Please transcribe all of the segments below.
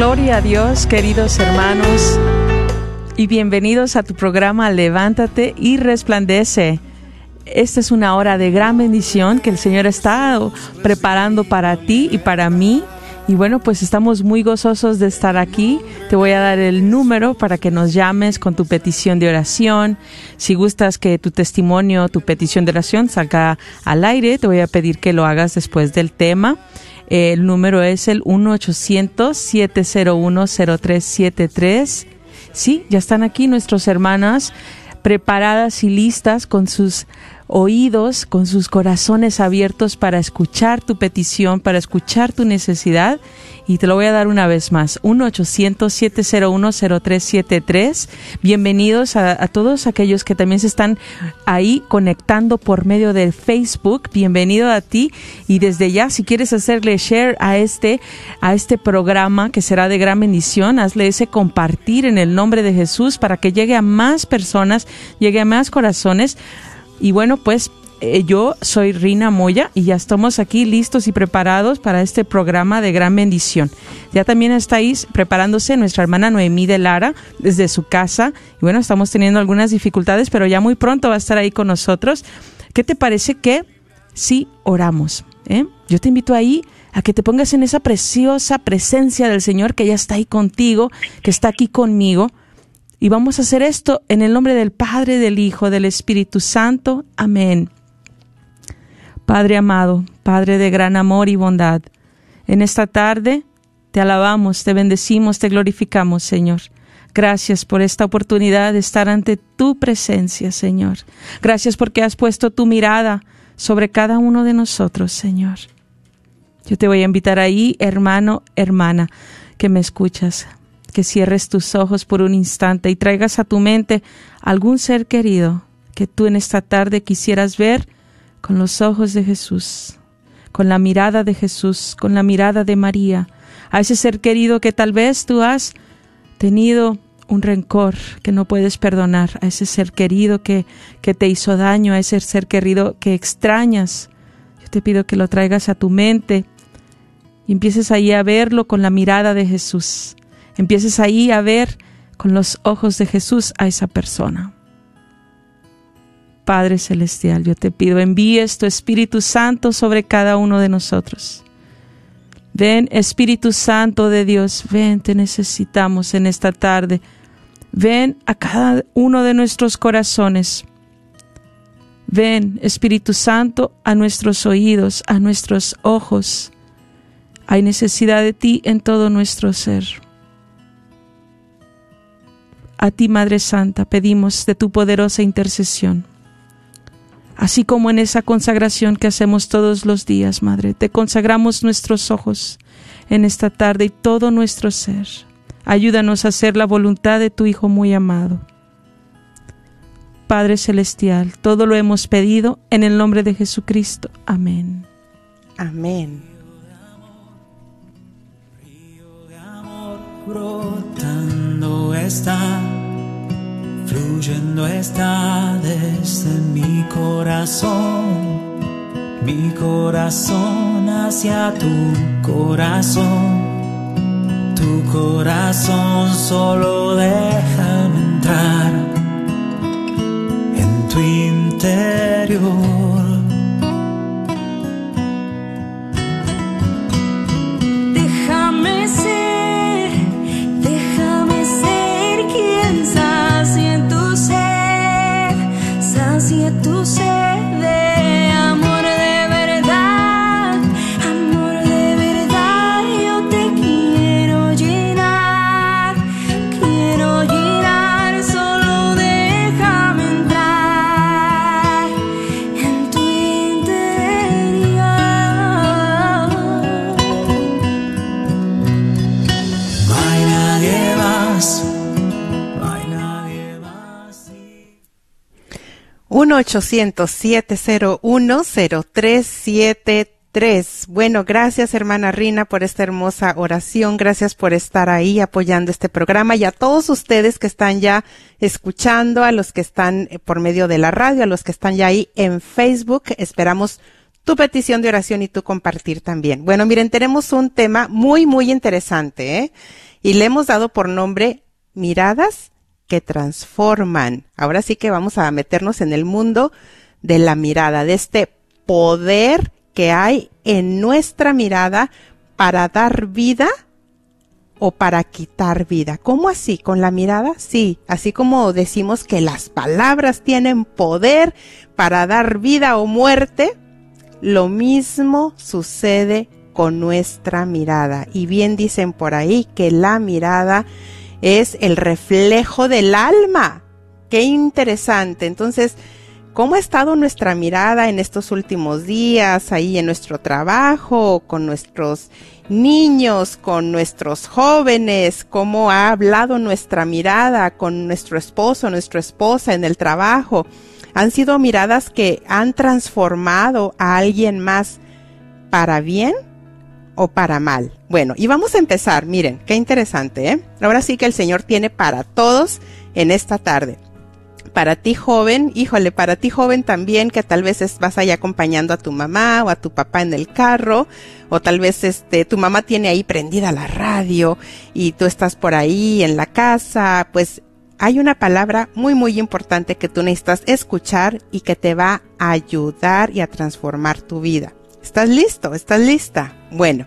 Gloria a Dios, queridos hermanos, y bienvenidos a tu programa Levántate y resplandece. Esta es una hora de gran bendición que el Señor está preparando para ti y para mí. Y bueno, pues estamos muy gozosos de estar aquí. Te voy a dar el número para que nos llames con tu petición de oración. Si gustas que tu testimonio, tu petición de oración salga al aire, te voy a pedir que lo hagas después del tema. El número es el 1-800-701-0373. Sí, ya están aquí nuestras hermanas preparadas y listas con sus oídos, con sus corazones abiertos para escuchar tu petición, para escuchar tu necesidad. Y te lo voy a dar una vez más, 1-800-701-0373. Bienvenidos a, todos aquellos que también se están ahí conectando por medio del Facebook. Bienvenido a ti. Y desde ya, si quieres hacerle share a este, a este programa que será de gran bendición, hazle ese compartir en el nombre de Jesús para que llegue a más personas, llegue a más corazones. Y bueno, pues eh, yo soy Rina Moya y ya estamos aquí listos y preparados para este programa de gran bendición. Ya también estáis preparándose nuestra hermana Noemí de Lara desde su casa. Y bueno, estamos teniendo algunas dificultades, pero ya muy pronto va a estar ahí con nosotros. ¿Qué te parece que si oramos? Eh? Yo te invito ahí a que te pongas en esa preciosa presencia del Señor que ya está ahí contigo, que está aquí conmigo y vamos a hacer esto en el nombre del Padre, del Hijo, del Espíritu Santo. Amén. Padre amado, Padre de gran amor y bondad, en esta tarde te alabamos, te bendecimos, te glorificamos, Señor. Gracias por esta oportunidad de estar ante tu presencia, Señor. Gracias porque has puesto tu mirada sobre cada uno de nosotros, Señor. Yo te voy a invitar ahí, hermano, hermana, que me escuchas que cierres tus ojos por un instante y traigas a tu mente algún ser querido que tú en esta tarde quisieras ver con los ojos de Jesús, con la mirada de Jesús, con la mirada de María, a ese ser querido que tal vez tú has tenido un rencor que no puedes perdonar, a ese ser querido que, que te hizo daño, a ese ser querido que extrañas. Yo te pido que lo traigas a tu mente y empieces ahí a verlo con la mirada de Jesús empieces ahí a ver con los ojos de Jesús a esa persona. Padre Celestial, yo te pido, envíes tu Espíritu Santo sobre cada uno de nosotros. Ven, Espíritu Santo de Dios, ven, te necesitamos en esta tarde. Ven a cada uno de nuestros corazones. Ven, Espíritu Santo, a nuestros oídos, a nuestros ojos. Hay necesidad de ti en todo nuestro ser. A ti, Madre Santa, pedimos de tu poderosa intercesión. Así como en esa consagración que hacemos todos los días, Madre, te consagramos nuestros ojos en esta tarde y todo nuestro ser. Ayúdanos a hacer la voluntad de tu Hijo muy amado. Padre Celestial, todo lo hemos pedido en el nombre de Jesucristo. Amén. Amén. Brotando está, fluyendo está desde mi corazón, mi corazón hacia tu corazón, tu corazón solo déjame entrar en tu interior. 1-800-701-0373. Bueno, gracias hermana Rina por esta hermosa oración. Gracias por estar ahí apoyando este programa y a todos ustedes que están ya escuchando, a los que están eh, por medio de la radio, a los que están ya ahí en Facebook. Esperamos tu petición de oración y tu compartir también. Bueno, miren, tenemos un tema muy, muy interesante, ¿eh? Y le hemos dado por nombre miradas que transforman. Ahora sí que vamos a meternos en el mundo de la mirada, de este poder que hay en nuestra mirada para dar vida o para quitar vida. ¿Cómo así? ¿Con la mirada? Sí, así como decimos que las palabras tienen poder para dar vida o muerte, lo mismo sucede con nuestra mirada. Y bien dicen por ahí que la mirada es el reflejo del alma. Qué interesante. Entonces, ¿cómo ha estado nuestra mirada en estos últimos días, ahí en nuestro trabajo, con nuestros niños, con nuestros jóvenes? ¿Cómo ha hablado nuestra mirada con nuestro esposo, nuestra esposa en el trabajo? Han sido miradas que han transformado a alguien más para bien o para mal. Bueno, y vamos a empezar. Miren, qué interesante, ¿eh? Ahora sí que el Señor tiene para todos en esta tarde. Para ti joven, híjole, para ti joven también que tal vez vas ahí acompañando a tu mamá o a tu papá en el carro, o tal vez este tu mamá tiene ahí prendida la radio y tú estás por ahí en la casa, pues hay una palabra muy muy importante que tú necesitas escuchar y que te va a ayudar y a transformar tu vida. ¿Estás listo? ¿Estás lista? Bueno,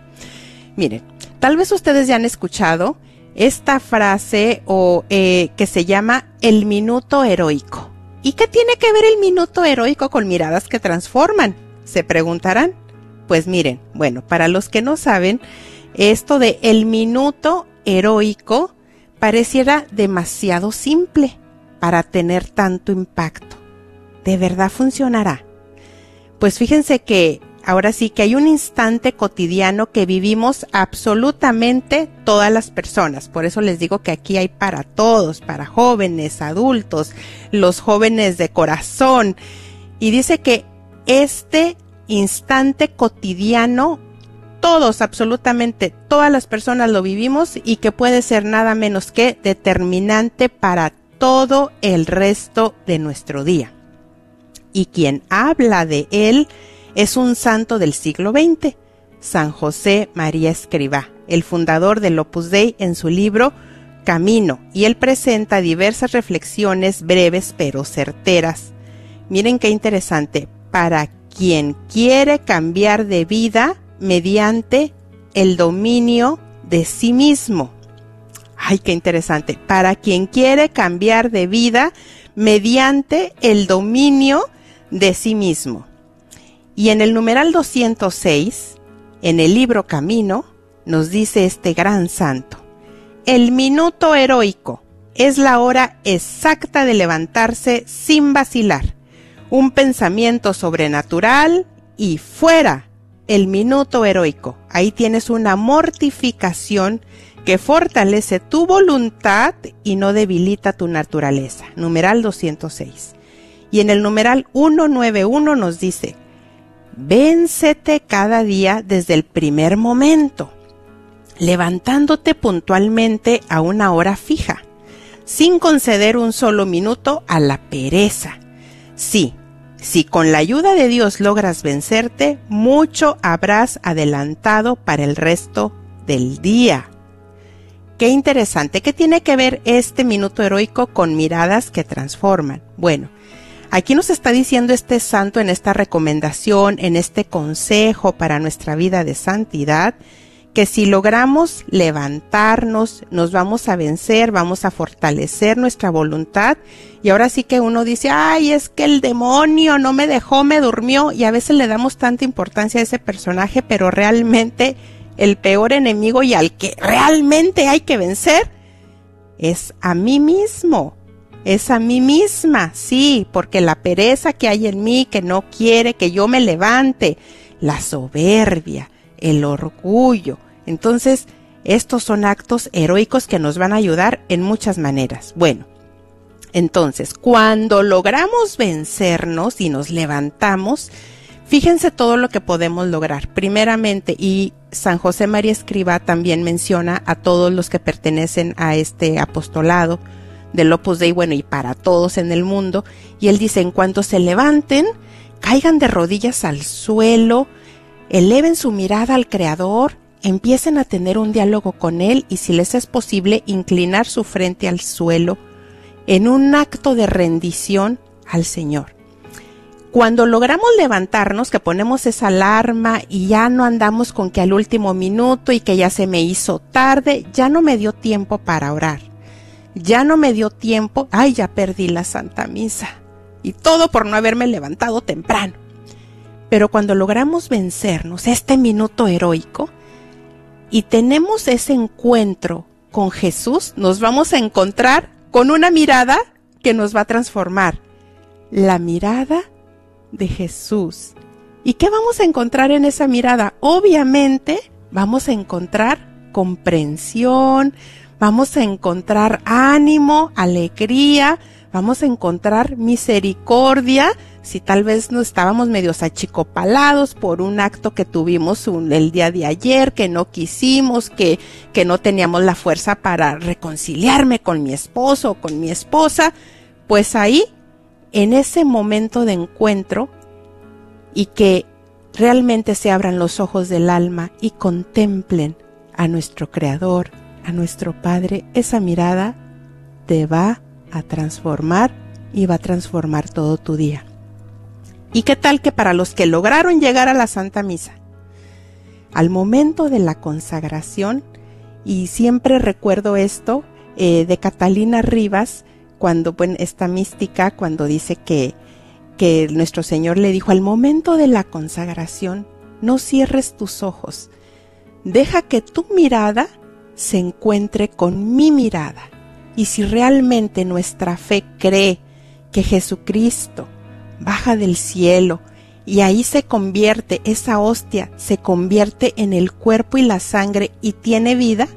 miren, tal vez ustedes ya han escuchado esta frase o eh, que se llama el minuto heroico. ¿Y qué tiene que ver el minuto heroico con miradas que transforman? Se preguntarán. Pues miren, bueno, para los que no saben, esto de el minuto heroico pareciera demasiado simple para tener tanto impacto. ¿De verdad funcionará? Pues fíjense que ahora sí que hay un instante cotidiano que vivimos absolutamente todas las personas. Por eso les digo que aquí hay para todos, para jóvenes, adultos, los jóvenes de corazón. Y dice que este instante cotidiano todos, absolutamente todas las personas lo vivimos y que puede ser nada menos que determinante para todo el resto de nuestro día. Y quien habla de él es un santo del siglo XX, San José María Escribá, el fundador del Opus Dei en su libro Camino, y él presenta diversas reflexiones breves pero certeras. Miren qué interesante, para quien quiere cambiar de vida, mediante el dominio de sí mismo. Ay, qué interesante. Para quien quiere cambiar de vida mediante el dominio de sí mismo. Y en el numeral 206, en el libro Camino, nos dice este gran santo, el minuto heroico es la hora exacta de levantarse sin vacilar, un pensamiento sobrenatural y fuera el minuto heroico. Ahí tienes una mortificación que fortalece tu voluntad y no debilita tu naturaleza. Numeral 206. Y en el numeral 191 nos dice, véncete cada día desde el primer momento, levantándote puntualmente a una hora fija, sin conceder un solo minuto a la pereza. Sí, si con la ayuda de Dios logras vencerte, mucho habrás adelantado para el resto del día. Qué interesante. ¿Qué tiene que ver este minuto heroico con miradas que transforman? Bueno, aquí nos está diciendo este santo en esta recomendación, en este consejo para nuestra vida de santidad, que si logramos levantarnos, nos vamos a vencer, vamos a fortalecer nuestra voluntad. Y ahora sí que uno dice, ay, es que el demonio no me dejó, me durmió. Y a veces le damos tanta importancia a ese personaje, pero realmente el peor enemigo y al que realmente hay que vencer es a mí mismo. Es a mí misma, sí, porque la pereza que hay en mí, que no quiere que yo me levante, la soberbia, el orgullo. Entonces, estos son actos heroicos que nos van a ayudar en muchas maneras. Bueno, Entonces, cuando logramos vencernos y nos levantamos, fíjense todo lo que podemos lograr. Primeramente, y San José María Escriba también menciona a todos los que pertenecen a este apostolado del Opus Dei, bueno, y para todos en el mundo, y él dice, en cuanto se levanten, caigan de rodillas al suelo, eleven su mirada al Creador, empiecen a tener un diálogo con Él y si les es posible, inclinar su frente al suelo en un acto de rendición al Señor. Cuando logramos levantarnos, que ponemos esa alarma y ya no andamos con que al último minuto y que ya se me hizo tarde, ya no me dio tiempo para orar. Ya no me dio tiempo, ay, ya perdí la Santa Misa. Y todo por no haberme levantado temprano. Pero cuando logramos vencernos este minuto heroico y tenemos ese encuentro con Jesús, nos vamos a encontrar con una mirada que nos va a transformar. La mirada de Jesús. ¿Y qué vamos a encontrar en esa mirada? Obviamente vamos a encontrar comprensión, vamos a encontrar ánimo, alegría, vamos a encontrar misericordia, si tal vez no estábamos medios achicopalados por un acto que tuvimos el día de ayer, que no quisimos, que, que no teníamos la fuerza para reconciliarme con mi esposo o con mi esposa, pues ahí, en ese momento de encuentro, y que realmente se abran los ojos del alma y contemplen a nuestro Creador, a nuestro Padre, esa mirada te va a transformar y va a transformar todo tu día. ¿Y qué tal que para los que lograron llegar a la Santa Misa, al momento de la consagración, y siempre recuerdo esto eh, de Catalina Rivas, cuando, bueno, esta mística, cuando dice que, que nuestro Señor le dijo, al momento de la consagración, no cierres tus ojos, deja que tu mirada se encuentre con mi mirada. Y si realmente nuestra fe cree que Jesucristo baja del cielo y ahí se convierte, esa hostia se convierte en el cuerpo y la sangre y tiene vida,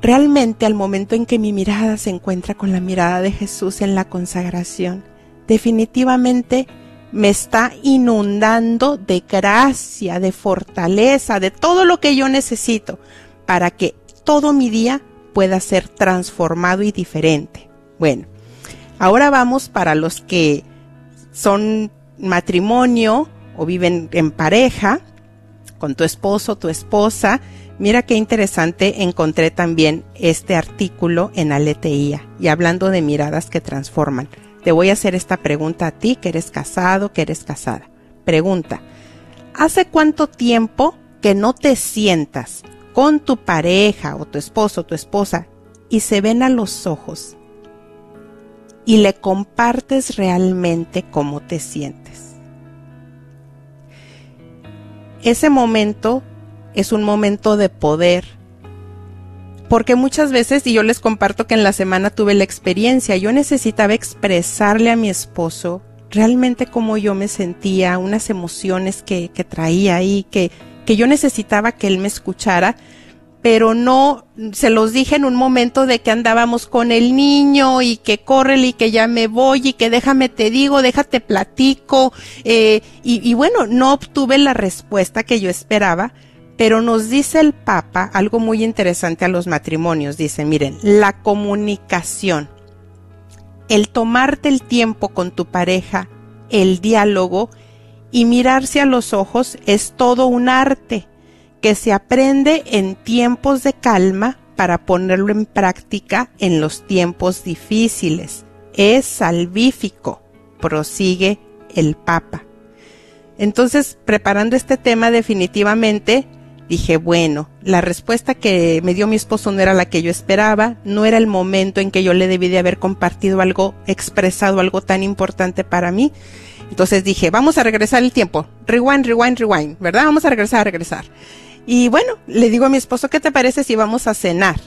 realmente al momento en que mi mirada se encuentra con la mirada de Jesús en la consagración, definitivamente me está inundando de gracia, de fortaleza, de todo lo que yo necesito para que todo mi día pueda ser transformado y diferente. Bueno, ahora vamos para los que son matrimonio o viven en pareja con tu esposo, tu esposa. Mira qué interesante encontré también este artículo en Aleteía y hablando de miradas que transforman. Te voy a hacer esta pregunta a ti que eres casado, que eres casada. Pregunta, ¿hace cuánto tiempo que no te sientas con tu pareja o tu esposo o tu esposa y se ven a los ojos y le compartes realmente cómo te sientes. Ese momento es un momento de poder, porque muchas veces, y yo les comparto que en la semana tuve la experiencia, yo necesitaba expresarle a mi esposo realmente cómo yo me sentía, unas emociones que, que traía ahí, que, que yo necesitaba que él me escuchara, pero no se los dije en un momento de que andábamos con el niño y que corre y que ya me voy y que déjame te digo, déjate platico eh, y bueno, no obtuve la respuesta que yo esperaba, pero nos dice el Papa algo muy interesante a los matrimonios. Dice, miren, la comunicación, el tomarte el tiempo con tu pareja, el diálogo y mirarse a los ojos es todo un arte que se aprende en tiempos de calma para ponerlo en práctica en los tiempos difíciles. Es salvífico, prosigue el Papa. Entonces, preparando este tema definitivamente, dije, bueno, la respuesta que me dio mi esposo no era la que yo esperaba, no era el momento en que yo le debí de haber compartido algo, expresado algo tan importante para mí. Entonces dije, vamos a regresar el tiempo, rewind, rewind, rewind, ¿verdad? Vamos a regresar, a regresar. Y bueno, le digo a mi esposo, ¿qué te parece si vamos a cenar?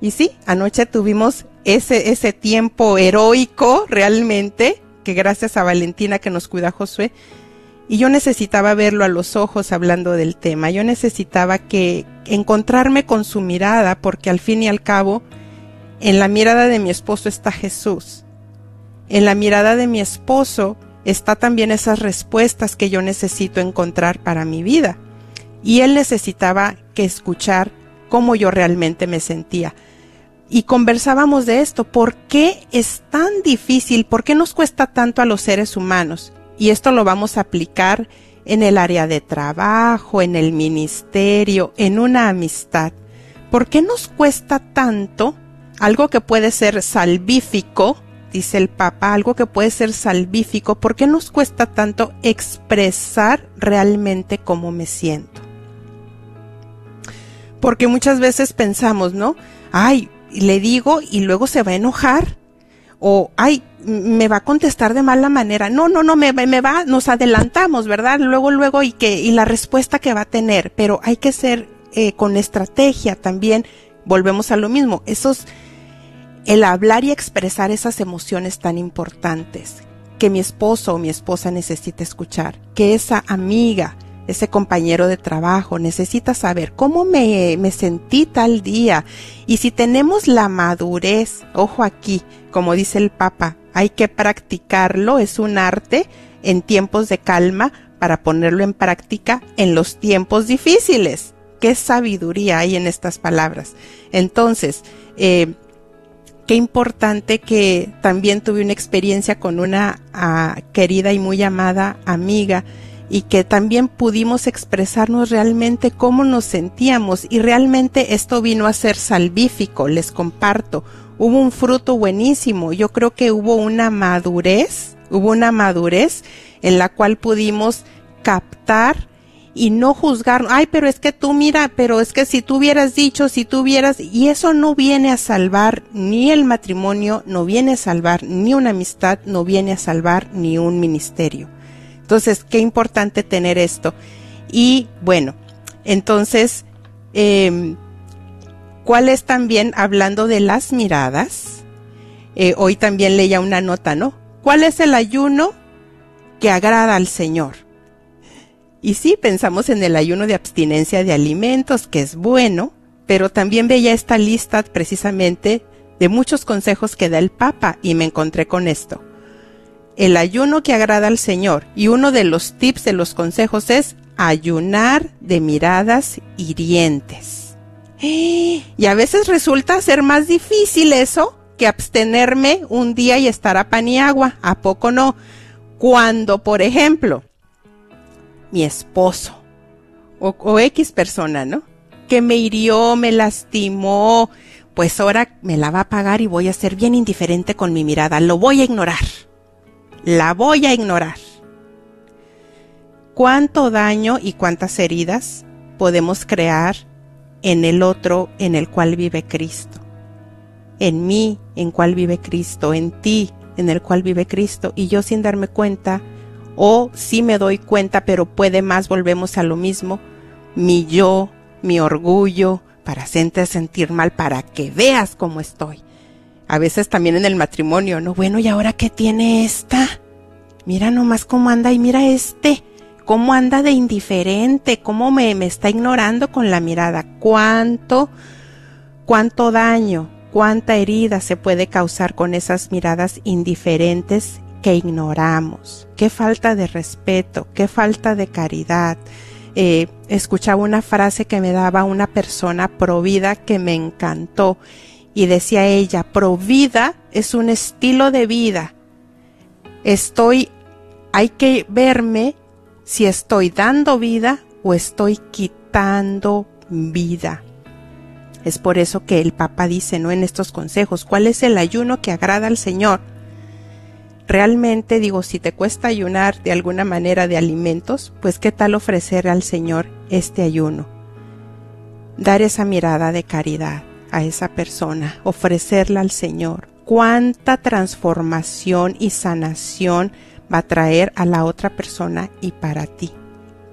Y sí, anoche tuvimos ese, ese tiempo heroico realmente, que gracias a Valentina que nos cuida Josué, y yo necesitaba verlo a los ojos hablando del tema, yo necesitaba que encontrarme con su mirada, porque al fin y al cabo, en la mirada de mi esposo está Jesús. En la mirada de mi esposo está también esas respuestas que yo necesito encontrar para mi vida. Y él necesitaba que escuchar cómo yo realmente me sentía. Y conversábamos de esto, ¿por qué es tan difícil? ¿Por qué nos cuesta tanto a los seres humanos? Y esto lo vamos a aplicar en el área de trabajo, en el ministerio, en una amistad. ¿Por qué nos cuesta tanto algo que puede ser salvífico, dice el Papa, algo que puede ser salvífico, ¿por qué nos cuesta tanto expresar realmente cómo me siento? Porque muchas veces pensamos, ¿no? Ay, le digo y luego se va a enojar. O, ay, me va a contestar de mala manera. No, no, no, me, me va, nos adelantamos, ¿verdad? Luego, luego, y que, y la respuesta que va a tener. Pero hay que ser eh, con estrategia también. Volvemos a lo mismo. Esos, el hablar y expresar esas emociones tan importantes que mi esposo o mi esposa necesita escuchar, que esa amiga, ese compañero de trabajo necesita saber cómo me, me sentí tal día. Y si tenemos la madurez, ojo aquí, como dice el Papa, hay que practicarlo, es un arte en tiempos de calma para ponerlo en práctica en los tiempos difíciles. Qué sabiduría hay en estas palabras. Entonces, eh, qué importante que también tuve una experiencia con una ah, querida y muy amada amiga y que también pudimos expresarnos realmente cómo nos sentíamos y realmente esto vino a ser salvífico, les comparto. Hubo un fruto buenísimo, yo creo que hubo una madurez, hubo una madurez en la cual pudimos captar y no juzgar, ay, pero es que tú mira, pero es que si tú hubieras dicho, si tú hubieras, y eso no viene a salvar ni el matrimonio, no viene a salvar ni una amistad, no viene a salvar ni un ministerio. Entonces, qué importante tener esto. Y bueno, entonces, eh, ¿cuál es también, hablando de las miradas? Eh, hoy también leía una nota, ¿no? ¿Cuál es el ayuno que agrada al Señor? Y sí, pensamos en el ayuno de abstinencia de alimentos, que es bueno, pero también veía esta lista precisamente de muchos consejos que da el Papa y me encontré con esto el ayuno que agrada al Señor. Y uno de los tips de los consejos es ayunar de miradas hirientes. Y a veces resulta ser más difícil eso que abstenerme un día y estar a pan y agua. ¿A poco no? Cuando, por ejemplo, mi esposo o, X persona, ¿no? Que me hirió, me lastimó, pues ahora me la va a pagar y voy a ser bien indiferente con mi mirada. Lo voy a ignorar la voy a ignorar. ¿Cuánto daño y cuántas heridas podemos crear en el otro en el cual vive Cristo? En mí, en cual vive Cristo, en ti, en el cual vive Cristo, y yo sin darme cuenta, o si me doy cuenta, pero puede más, volvemos a lo mismo, mi yo, mi orgullo, para hacerte sentir mal, para que veas cómo estoy a veces también en el matrimonio, ¿no? Bueno, ¿y ahora qué tiene esta? Mira nomás cómo anda y mira este, cómo anda de indiferente, cómo me, me está ignorando con la mirada. ¿Cuánto, cuánto daño, cuánta herida se puede causar con esas miradas indiferentes que ignoramos? Qué falta de respeto, qué falta de caridad. Eh, escuchaba una frase que me daba una persona provida que me encantó y decía ella, provida es un estilo de vida. Estoy, hay que verme si estoy dando vida o estoy quitando vida. Es por eso que el Papa dice, ¿no? En estos consejos, ¿cuál es el ayuno que agrada al Señor? Realmente digo, si te cuesta ayunar de alguna manera de alimentos, pues qué tal ofrecer al Señor este ayuno. Dar esa mirada de caridad, a esa persona, ofrecerla al Señor. Cuánta transformación y sanación va a traer a la otra persona y para ti.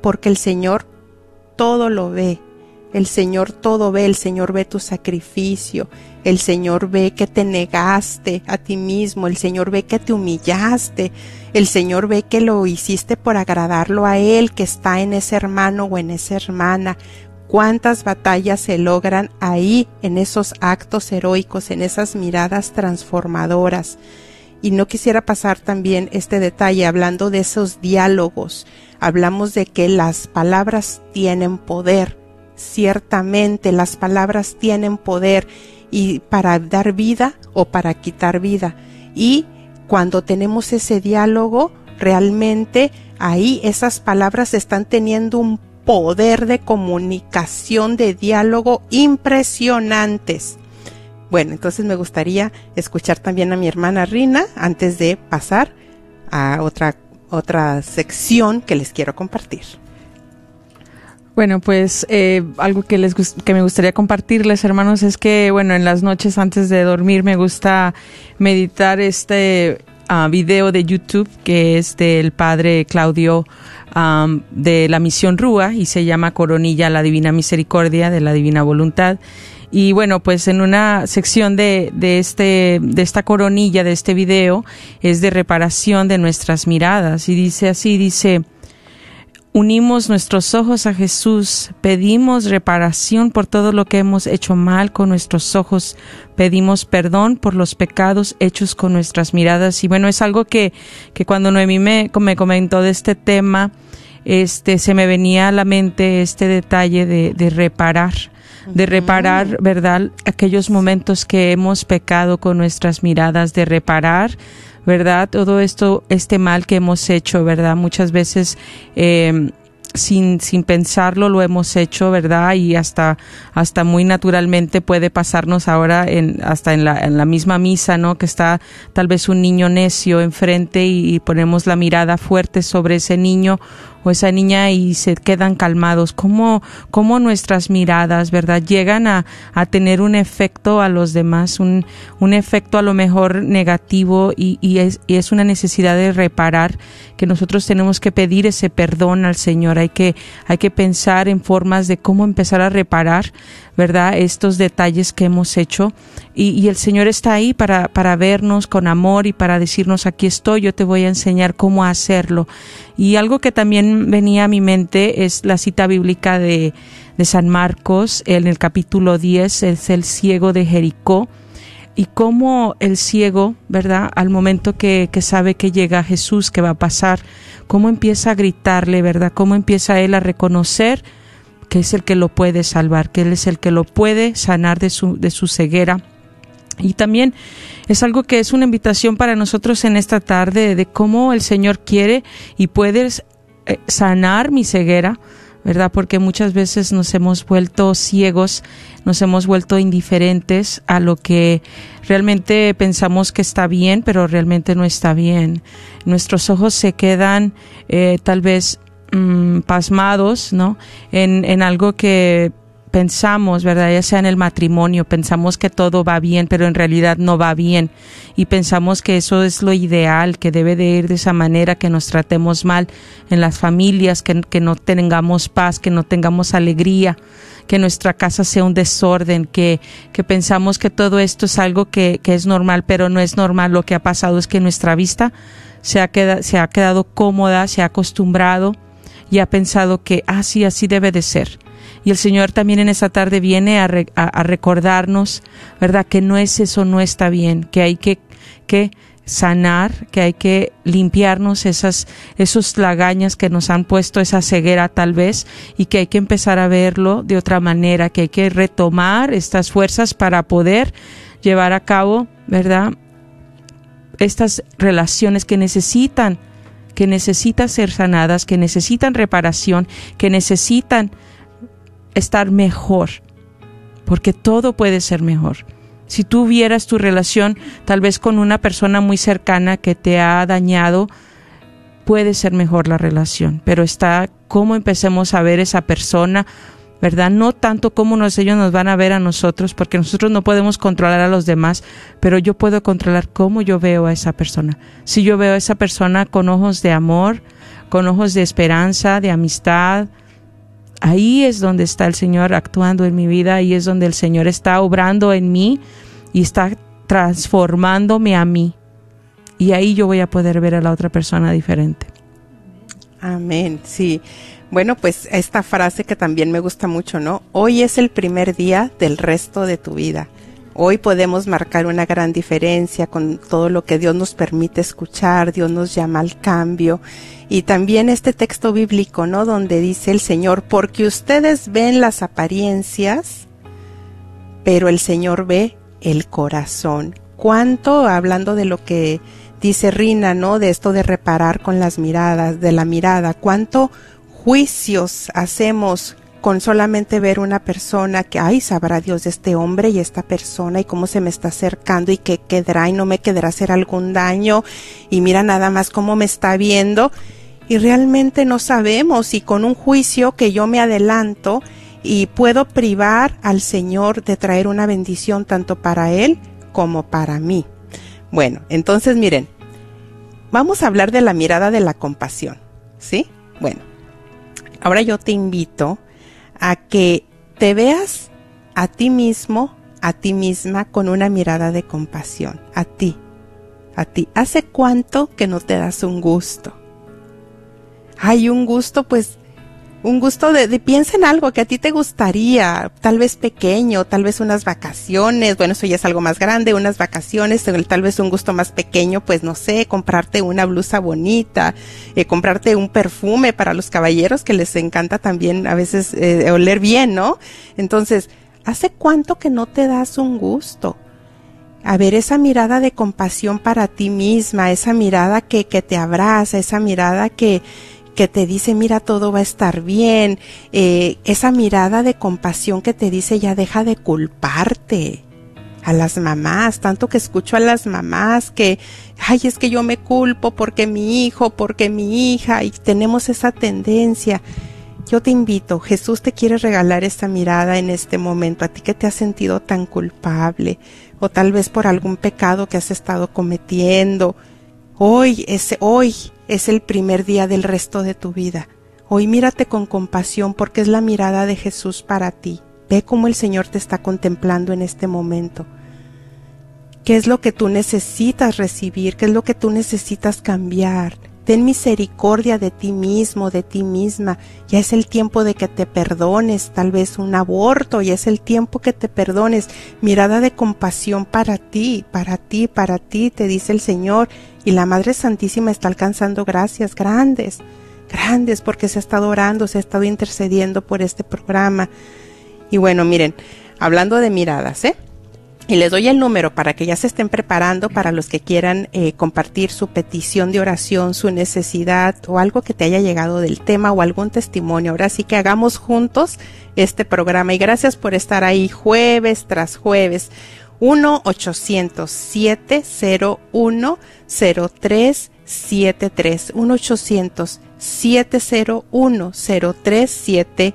Porque el Señor todo lo ve. El Señor todo ve, el Señor ve tu sacrificio, el Señor ve que te negaste a ti mismo, el Señor ve que te humillaste, el Señor ve que lo hiciste por agradarlo a Él que está en ese hermano o en esa hermana, cuántas batallas se logran ahí en esos actos heroicos, en esas miradas transformadoras. y no quisiera pasar también este detalle hablando de esos diálogos. Hablamos de que las palabras tienen poder. Ciertamente las palabras tienen poder y para dar vida o para quitar vida. Y cuando tenemos ese diálogo, realmente ahí esas palabras están teniendo un poder de comunicación, de diálogo impresionantes. Bueno, entonces me gustaría escuchar también a mi hermana Rina antes de pasar a otra, otra sección que les quiero compartir. Bueno, pues eh, algo que les que me gustaría compartirles, hermanos, es que bueno, en las noches antes de dormir me gusta meditar este uh, video de YouTube que es del padre Claudio de la misión Rúa y se llama Coronilla la Divina Misericordia de la Divina Voluntad. Y bueno, pues en una sección de, de, este, de esta coronilla, de este video, es de reparación de nuestras miradas. Y dice así, dice, unimos nuestros ojos a Jesús, pedimos reparación por todo lo que hemos hecho mal con nuestros ojos, pedimos perdón por los pecados hechos con nuestras miradas. Y bueno, es algo que, que cuando Noemí me, me comentó de este tema, este, se me venía a la mente este detalle de, de reparar de reparar, ¿verdad? Aquellos momentos que hemos pecado con nuestras miradas, de reparar, ¿verdad? Todo esto, este mal que hemos hecho, ¿verdad? Muchas veces, eh, sin, sin pensarlo lo hemos hecho, ¿verdad? Y hasta, hasta muy naturalmente puede pasarnos ahora en, hasta en la, en la misma misa, ¿no? Que está tal vez un niño necio enfrente y, y ponemos la mirada fuerte sobre ese niño o esa niña y se quedan calmados, cómo, cómo nuestras miradas, ¿verdad? Llegan a, a tener un efecto a los demás, un, un efecto a lo mejor negativo y, y, es, y es una necesidad de reparar que nosotros tenemos que pedir ese perdón al Señor, hay que, hay que pensar en formas de cómo empezar a reparar, ¿verdad? Estos detalles que hemos hecho y, el Señor está ahí para, para vernos con amor y para decirnos aquí estoy, yo te voy a enseñar cómo hacerlo. Y algo que también venía a mi mente es la cita bíblica de, de San Marcos en el capítulo 10, es el ciego de Jericó y cómo el ciego, ¿verdad? Al momento que, que, sabe que llega Jesús, que va a pasar, cómo empieza a gritarle, ¿verdad? Cómo empieza él a reconocer que es el que lo puede salvar, que él es el que lo puede sanar de su, de su ceguera. Y también es algo que es una invitación para nosotros en esta tarde de cómo el Señor quiere y puede sanar mi ceguera, ¿verdad? Porque muchas veces nos hemos vuelto ciegos, nos hemos vuelto indiferentes a lo que realmente pensamos que está bien, pero realmente no está bien. Nuestros ojos se quedan eh, tal vez mmm, pasmados, ¿no? En, algo que pensamos, ¿verdad? Ya sea en el matrimonio, pensamos que todo va bien, pero en realidad no va bien. Y pensamos que eso es lo ideal, que debe de ir de esa manera, que nos tratemos mal en las familias, que, no tengamos paz, que no tengamos alegría, que nuestra casa sea un desorden, que, que pensamos que todo esto es algo que, que es normal, pero no es normal. Lo que ha pasado es que nuestra vista se ha, se ha quedado cómoda, se ha acostumbrado y ha pensado que así, ah, así debe de ser y el Señor también en esta tarde viene a, a, recordarnos, ¿verdad? Que no es eso, no está bien, que hay que, que sanar, que hay que limpiarnos esas, esos lagañas que nos han puesto esa ceguera tal vez y que hay que empezar a verlo de otra manera, que hay que retomar estas fuerzas para poder llevar a cabo, ¿verdad? Estas relaciones que necesitan, que necesitan ser sanadas, que necesitan reparación, que necesitan estar mejor, porque todo puede ser mejor. Si tú vieras tu relación tal vez con una persona muy cercana que te ha dañado, puede ser mejor la relación, pero está cómo empecemos a ver esa persona, ¿verdad? No tanto cómo nos, ellos nos van a ver a nosotros, porque nosotros no podemos controlar a los demás, pero yo puedo controlar cómo yo veo a esa persona. Si yo veo a esa persona con ojos de amor, con ojos de esperanza, de amistad, Ahí es donde está el Señor actuando en mi vida, ahí es donde el Señor está obrando en mí y está transformándome a mí. Y ahí yo voy a poder ver a la otra persona diferente. Amén, sí. Bueno, pues esta frase que también me gusta mucho, ¿no? Hoy es el primer día del resto de tu vida. Hoy podemos marcar una gran diferencia con todo lo que Dios nos permite escuchar, Dios nos llama al cambio. Y también este texto bíblico, ¿no? Donde dice el Señor, porque ustedes ven las apariencias, pero el Señor ve el corazón. ¿Cuánto, hablando de lo que dice Rina, ¿no? De esto de reparar con las miradas, de la mirada, cuánto juicios hacemos con solamente ver una persona que, ay, sabrá Dios de este hombre y esta persona y cómo se me está acercando y qué quedará y no me quedará hacer algún daño y mira nada más cómo me está viendo y realmente no sabemos y con un juicio que yo me adelanto y puedo privar al Señor de traer una bendición tanto para Él como para mí. Bueno, entonces miren, vamos a hablar de la mirada de la compasión, ¿sí? Bueno, ahora yo te invito a que te veas a ti mismo, a ti misma con una mirada de compasión, a ti, a ti. ¿Hace cuánto que no te das un gusto? Hay un gusto, pues, un gusto de, de, piensa en algo que a ti te gustaría, tal vez pequeño, tal vez unas vacaciones, bueno, eso ya es algo más grande, unas vacaciones, tal vez un gusto más pequeño, pues no sé, comprarte una blusa bonita, eh, comprarte un perfume para los caballeros que les encanta también a veces eh, oler bien, ¿no? Entonces, ¿hace cuánto que no te das un gusto? a ver esa mirada de compasión para ti misma, esa mirada que, que te abraza, esa mirada que, que te dice, mira, todo va a estar bien, eh, esa mirada de compasión que te dice, ya deja de culparte. A las mamás, tanto que escucho a las mamás que, ay, es que yo me culpo porque mi hijo, porque mi hija, y tenemos esa tendencia. Yo te invito, Jesús te quiere regalar esta mirada en este momento, a ti que te has sentido tan culpable, o tal vez por algún pecado que has estado cometiendo. Hoy, es, hoy es el primer día del resto de tu vida. Hoy mírate con compasión porque es la mirada de Jesús para ti. Ve cómo el Señor te está contemplando en este momento. ¿Qué es lo que tú necesitas recibir? ¿Qué es lo que tú necesitas cambiar? Ten misericordia de ti mismo, de ti misma. Ya es el tiempo de que te perdones, tal vez un aborto, ya es el tiempo que te perdones. Mirada de compasión para ti, para ti, para ti, te dice el Señor. Y la Madre Santísima está alcanzando gracias grandes, grandes, porque se ha estado orando, se ha estado intercediendo por este programa. Y bueno, miren, hablando de miradas, ¿eh? Y les doy el número para que ya se estén preparando para los que quieran eh, compartir su petición de oración, su necesidad o algo que te haya llegado del tema o algún testimonio. Ahora sí que hagamos juntos este programa y gracias por estar ahí jueves tras jueves. 1-800-701-0373. 1-800-701-0373.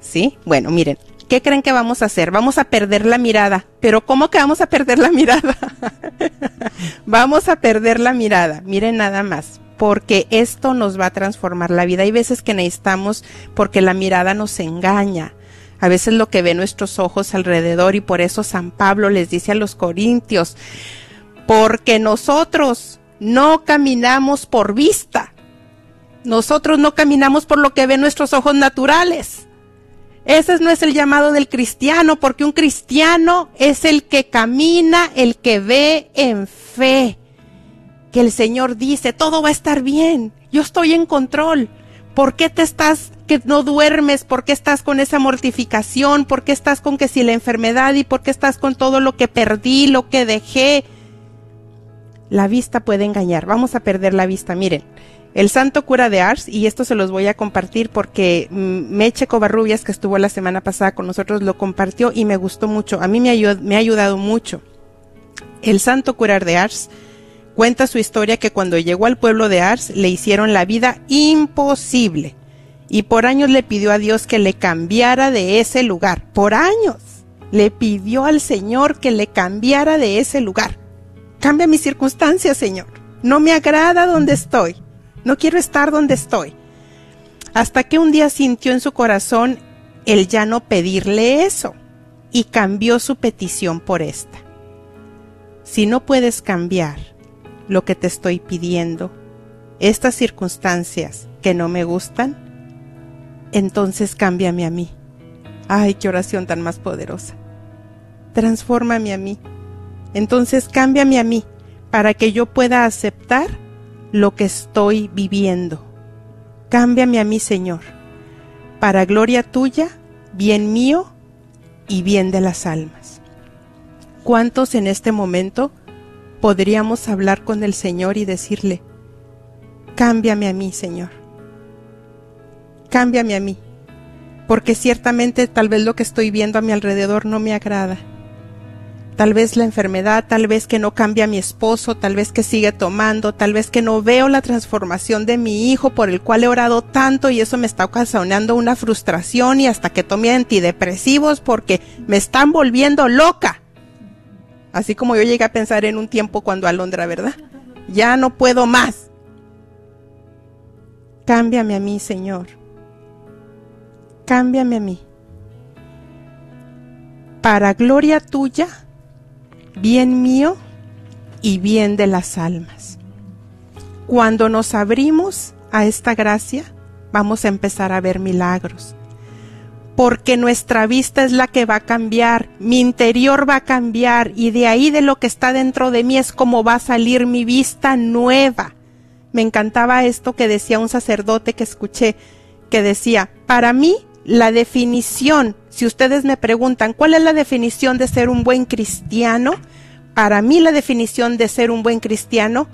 ¿Sí? Bueno, miren, ¿qué creen que vamos a hacer? Vamos a perder la mirada. Pero ¿cómo que vamos a perder la mirada? vamos a perder la mirada. Miren nada más. Porque esto nos va a transformar la vida. Hay veces que necesitamos porque la mirada nos engaña. A veces lo que ve nuestros ojos alrededor y por eso San Pablo les dice a los corintios, porque nosotros no caminamos por vista. Nosotros no caminamos por lo que ven nuestros ojos naturales ese no es el llamado del cristiano, porque un cristiano es el que camina, el que ve en fe. Que el Señor dice, todo va a estar bien, yo estoy en control. ¿Por qué te estás que no duermes? ¿Por qué estás con esa mortificación? ¿Por qué estás con que si la enfermedad y por qué estás con todo lo que perdí, lo que dejé? La vista puede engañar. Vamos a perder la vista. Miren, el santo cura de Ars, y esto se los voy a compartir porque mm, Meche Covarrubias, que estuvo la semana pasada con nosotros, lo compartió y me gustó mucho. A mí me, me ha ayudado mucho. El santo cura de Ars cuenta su historia que cuando llegó al pueblo de Ars le hicieron la vida imposible y por años le pidió a Dios que le cambiara de ese lugar. Por años le pidió al Señor que le cambiara de ese lugar. Cambia mis circunstancias, Señor. No me agrada donde estoy. No quiero estar donde estoy. Hasta que un día sintió en su corazón el ya no pedirle eso y cambió su petición por esta. Si no puedes cambiar lo que te estoy pidiendo, estas circunstancias que no me gustan, entonces cámbiame a mí. Ay, qué oración tan más poderosa. transfórmame a mí. Entonces cámbiame a mí para que yo pueda aceptar lo que estoy viviendo. Cámbiame a mí, Señor, para gloria tuya, bien mío y bien de las almas. ¿Cuántos en este momento podríamos hablar con el Señor y decirle, cámbiame a mí, Señor? Cámbiame a mí, porque ciertamente tal vez lo que estoy viendo a mi alrededor no me agrada tal vez la enfermedad, tal vez que no cambia mi esposo, tal vez que sigue tomando, tal vez que no veo la transformación de mi hijo por el cual he orado tanto y eso me está ocasionando una frustración y hasta que tome antidepresivos porque me están volviendo loca. Así como yo llegué a pensar en un tiempo cuando Alondra, ¿verdad? Ya no puedo más. Cámbiame a mí, Señor. Cámbiame a mí. Para gloria tuya bien mío y bien de las almas. Cuando nos abrimos a esta gracia, vamos a empezar a ver milagros. Porque nuestra vista es la que va a cambiar, mi interior va a cambiar y de ahí de lo que está dentro de mí es como va a salir mi vista nueva. Me encantaba esto que decía un sacerdote que escuché, que decía, para mí la definición, si ustedes me preguntan, ¿cuál es la definición de ser un buen cristiano? Para mí la definición de ser un buen cristiano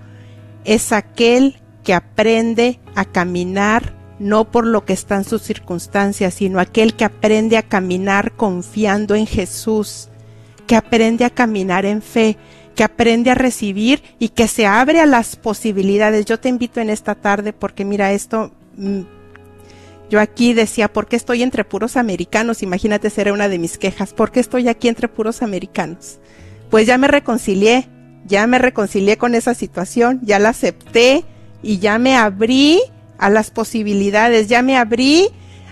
es aquel que aprende a caminar no por lo que está en sus circunstancias, sino aquel que aprende a caminar confiando en Jesús, que aprende a caminar en fe, que aprende a recibir y que se abre a las posibilidades. Yo te invito en esta tarde porque mira esto mm, yo aquí decía, ¿por qué estoy entre puros americanos? Imagínate, será una de mis quejas. ¿Por qué estoy aquí entre puros americanos? Pues ya me reconcilié, ya me reconcilié con esa situación, ya la acepté y ya me abrí a las posibilidades, ya me abrí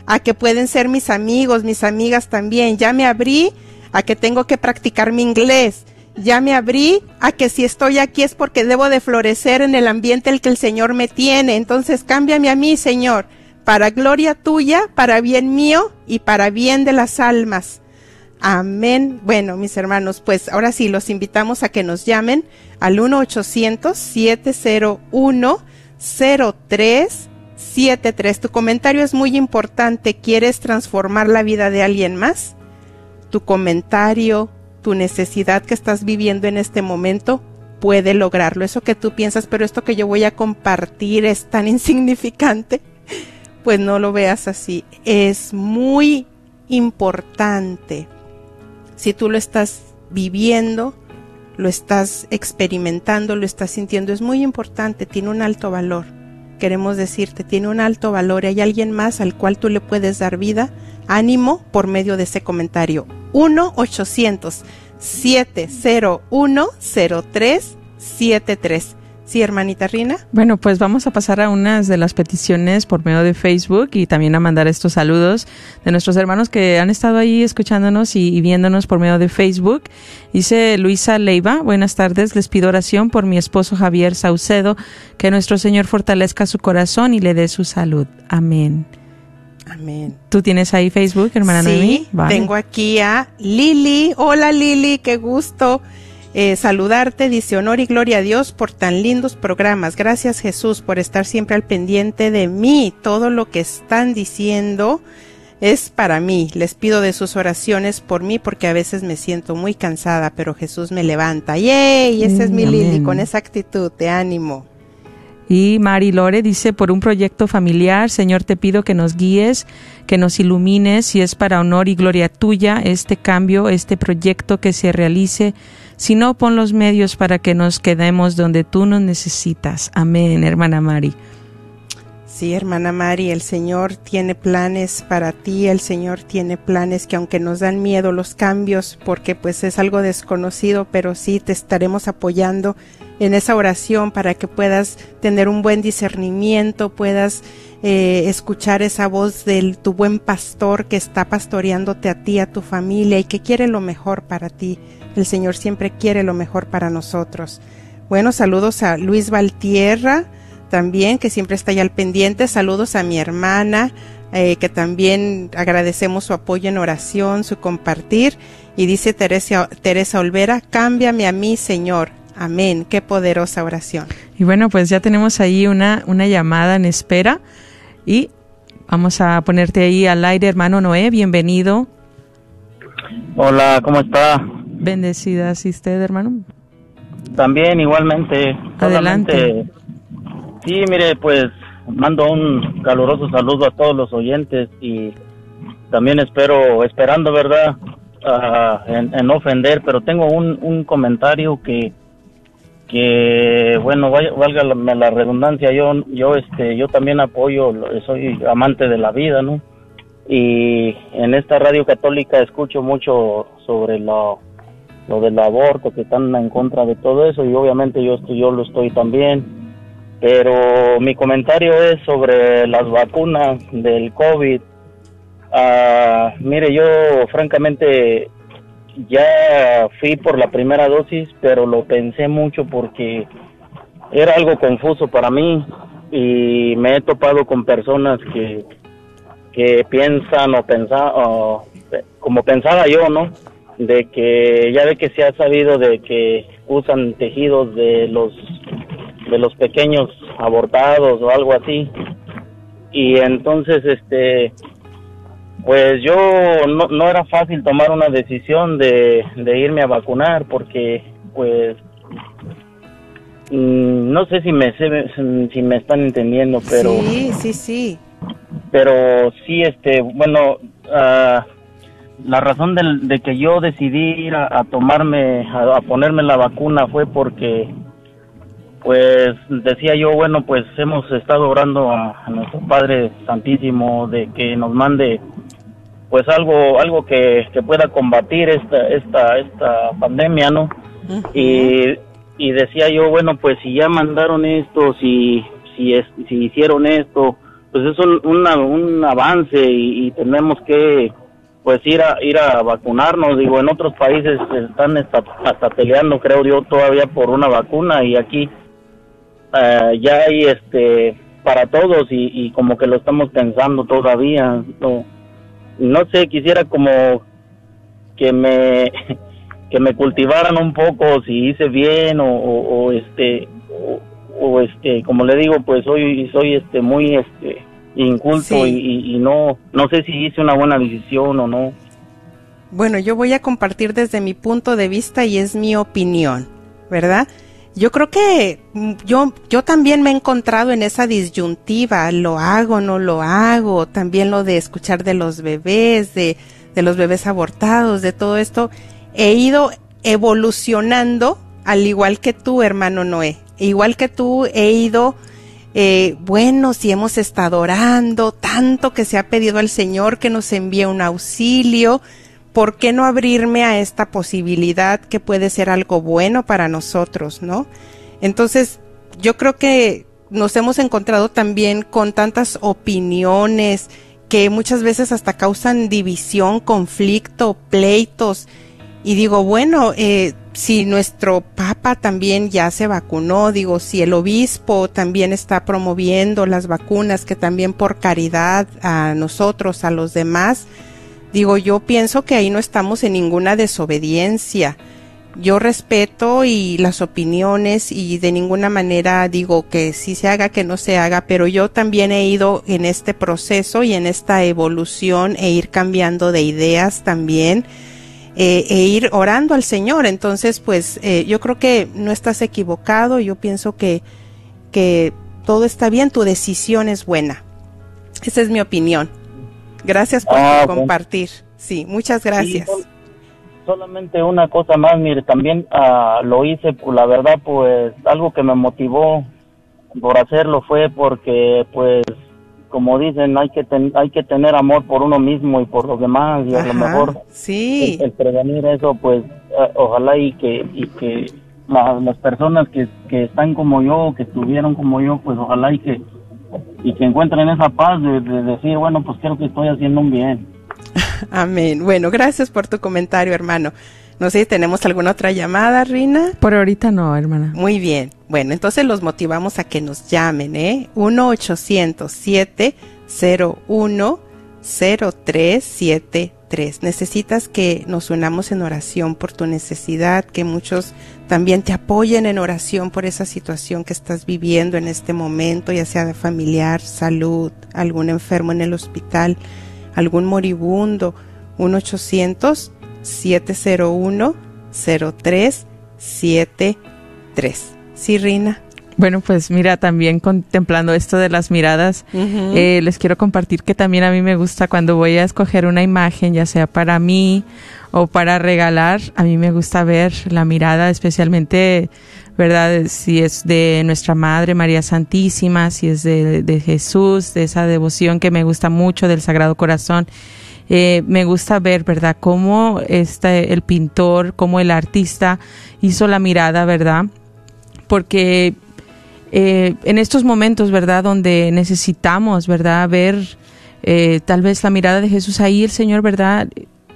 a que pueden ser mis amigos, mis amigas también, ya me abrí a que tengo que practicar mi inglés, ya me abrí a que si estoy aquí es porque debo de florecer en el ambiente el que el Señor me tiene. Entonces cámbiame a mí, Señor para gloria tuya, para bien mío y para bien de las almas. Amén. Bueno, mis hermanos, pues ahora sí, los invitamos a que nos llamen al 1-800-701-0373. Tu comentario es muy importante. ¿Quieres transformar la vida de alguien más? Tu comentario, tu necesidad que estás viviendo en este momento puede lograrlo. Eso que tú piensas, pero esto que yo voy a compartir es tan insignificante pues no lo veas así. Es muy importante. Si tú lo estás viviendo, lo estás experimentando, lo estás sintiendo, es muy importante, tiene un alto valor. Queremos decirte, tiene un alto valor y hay alguien más al cual tú le puedes dar vida, ánimo por medio de ese comentario. 1-800-701-0373. Sí, hermanita Rina. Bueno, pues vamos a pasar a unas de las peticiones por medio de Facebook y también a mandar estos saludos de nuestros hermanos que han estado ahí escuchándonos y, viéndonos por medio de Facebook. Dice Luisa Leiva, buenas tardes, les pido oración por mi esposo Javier Saucedo, que nuestro Señor fortalezca su corazón y le dé su salud. Amén. Amén. ¿Tú tienes ahí Facebook, hermana Sí, tengo aquí a Lili. Hola Lili, qué gusto. Eh, saludarte, dice honor y gloria a Dios por tan lindos programas. Gracias Jesús por estar siempre al pendiente de mí. Todo lo que están diciendo es para mí. Les pido de sus oraciones por mí porque a veces me siento muy cansada, pero Jesús me levanta. ¡Yay! Esa es mi Lili, con esa actitud de ánimo. Y Mari Lore dice, por un proyecto familiar, Señor, te pido que nos guíes, que nos ilumines, si es para honor y gloria tuya este cambio, este proyecto que se realice si no, pon los medios para que nos quedemos donde tú nos necesitas. Amén, hermana Mari. Sí, hermana Mari, el Señor tiene planes para ti, el Señor tiene planes que aunque nos dan miedo los cambios, porque pues es algo desconocido, pero sí te estaremos apoyando en esa oración para que puedas tener un buen discernimiento, puedas eh, escuchar esa voz de tu buen pastor que está pastoreándote a ti, a tu familia y que quiere lo mejor para ti. El Señor siempre quiere lo mejor para nosotros. Bueno, saludos a Luis Valtierra también, que siempre está ahí al pendiente. Saludos a mi hermana, eh, que también agradecemos su apoyo en oración, su compartir. Y dice Teresa, Teresa Olvera, cámbiame a mí, Señor. Amén. Qué poderosa oración. Y bueno, pues ya tenemos ahí una, una llamada en espera y vamos a ponerte ahí al aire, hermano Noé. Bienvenido. Hola, ¿cómo está? Bendecida, ¿sí usted, hermano? También, igualmente. Adelante. Solamente- Sí, mire, pues mando un caluroso saludo a todos los oyentes y también espero, esperando, ¿verdad? Ah, en, en no ofender, pero tengo un, un comentario que, que bueno, valga la, redundancia, yo, yo, este, yo también apoyo, soy amante de la vida, ¿no? Y en esta radio católica escucho mucho sobre lo, lo del aborto, que están en contra de todo eso y obviamente yo, estoy, yo lo estoy también. Pero mi comentario es sobre las vacunas del COVID. Ah, mire, yo francamente ya fui por la primera dosis, pero lo pensé mucho porque era algo confuso para mí y me he topado con personas que, que piensan o pensa, o, como pensaba yo, ¿no? De que ya ve que se ha sabido de que usan tejidos de los de los pequeños abortados o algo así y entonces este pues yo no, no era fácil tomar una decisión de, de irme a vacunar porque pues mm, no sé si me si me están entendiendo pero Sí, sí, sí. pero sí este bueno ah, la razón del- de que yo decidí ir a, a tomarme a, a ponerme la vacuna fue porque pues decía yo bueno pues hemos estado orando a, a nuestro Padre Santísimo de que nos mande pues algo algo que, que pueda combatir esta esta esta pandemia no y, y decía yo, bueno, pues si ya mandaron esto, si si, es, si hicieron esto, pues es un, una- un avance y, y tenemos que pues ir a ir a vacunarnos. Digo, en otros países están hasta, hasta peleando, creo yo, todavía por una vacuna y aquí eh, ya hay este para todos y, y como que lo estamos pensando todavía. No, no sé, quisiera como que me que me cultivaran un poco si hice bien o, o- o, este o, o, este como le digo pues soy soy este muy este inculto Sí. y, y- y no no sé si hice una buena decisión o no Bueno, yo voy a compartir desde mi punto de vista y es mi opinión, ¿verdad? Yo creo que mm, yo, yo también me he encontrado en esa disyuntiva, lo hago, no lo hago, también lo de escuchar de los bebés, de, de los bebés abortados, de todo esto. He ido evolucionando al igual que tú, hermano Noé. Igual que tú, he ido eh, bueno, si hemos estado orando, tanto que se ha pedido al Señor que nos envíe un auxilio, ¿por qué no abrirme a esta posibilidad que puede ser algo bueno para nosotros, no? Entonces, yo creo que nos hemos encontrado también con tantas opiniones que muchas veces hasta causan división, conflicto, pleitos. Y digo, bueno, eh, si nuestro papa también ya se vacunó, digo, si el obispo también está promoviendo las vacunas, que también por caridad a nosotros, a los demás, digo, yo pienso que ahí no estamos en ninguna desobediencia. Yo respeto y las opiniones y de ninguna manera digo que sí se haga, que no se haga, pero yo también he ido en este proceso y en esta evolución e ir cambiando de ideas también eh, e ir orando al Señor. Entonces, pues eh, yo creo que no estás equivocado, yo pienso que, que todo está bien, tu decisión es buena. Esa es mi opinión. Gracias por Ah, bueno. compartir. Sí, muchas gracias. Sí, solamente una cosa más, mire, también ah, lo hice, pues, la verdad, pues algo que me motivó por hacerlo fue porque, pues, como dicen, hay que ten- hay que tener amor por uno mismo y por los demás y a lo mejor sí. el, el prevenir eso, pues, ah, ojalá y que y que la- las personas que, que están como yo, que estuvieron como yo, pues ojalá y que y que encuentren esa paz de, de decir, bueno, pues creo que estoy haciendo un bien. Amén. Bueno, gracias por tu comentario, hermano. No sé si tenemos alguna otra llamada, Rina. Por ahorita no, hermana. Muy bien. Bueno, entonces los motivamos a que nos llamen, ¿eh? 1-800-7 010373. Necesitas que nos unamos en oración por tu necesidad, que muchos también te apoyen en oración por esa situación que estás viviendo en este momento, ya sea de familiar, salud, algún enfermo en el hospital, algún moribundo. 1-800-701-0373. Sí, Rina. Bueno, pues mira, también contemplando esto de las miradas, eh, les quiero compartir que también a mí me gusta cuando voy a escoger una imagen, ya sea para mí o para regalar, a mí me gusta ver la mirada, especialmente, ¿verdad? Si es de nuestra Madre María Santísima, si es de, de Jesús, de esa devoción que me gusta mucho del Sagrado Corazón. Eh, me gusta ver, ¿verdad?, cómo este, el pintor, cómo el artista hizo la mirada, ¿verdad? Porque eh, en estos momentos, ¿verdad?, donde necesitamos, ¿verdad?, ver eh, tal vez la mirada de Jesús ahí, el Señor, ¿verdad?,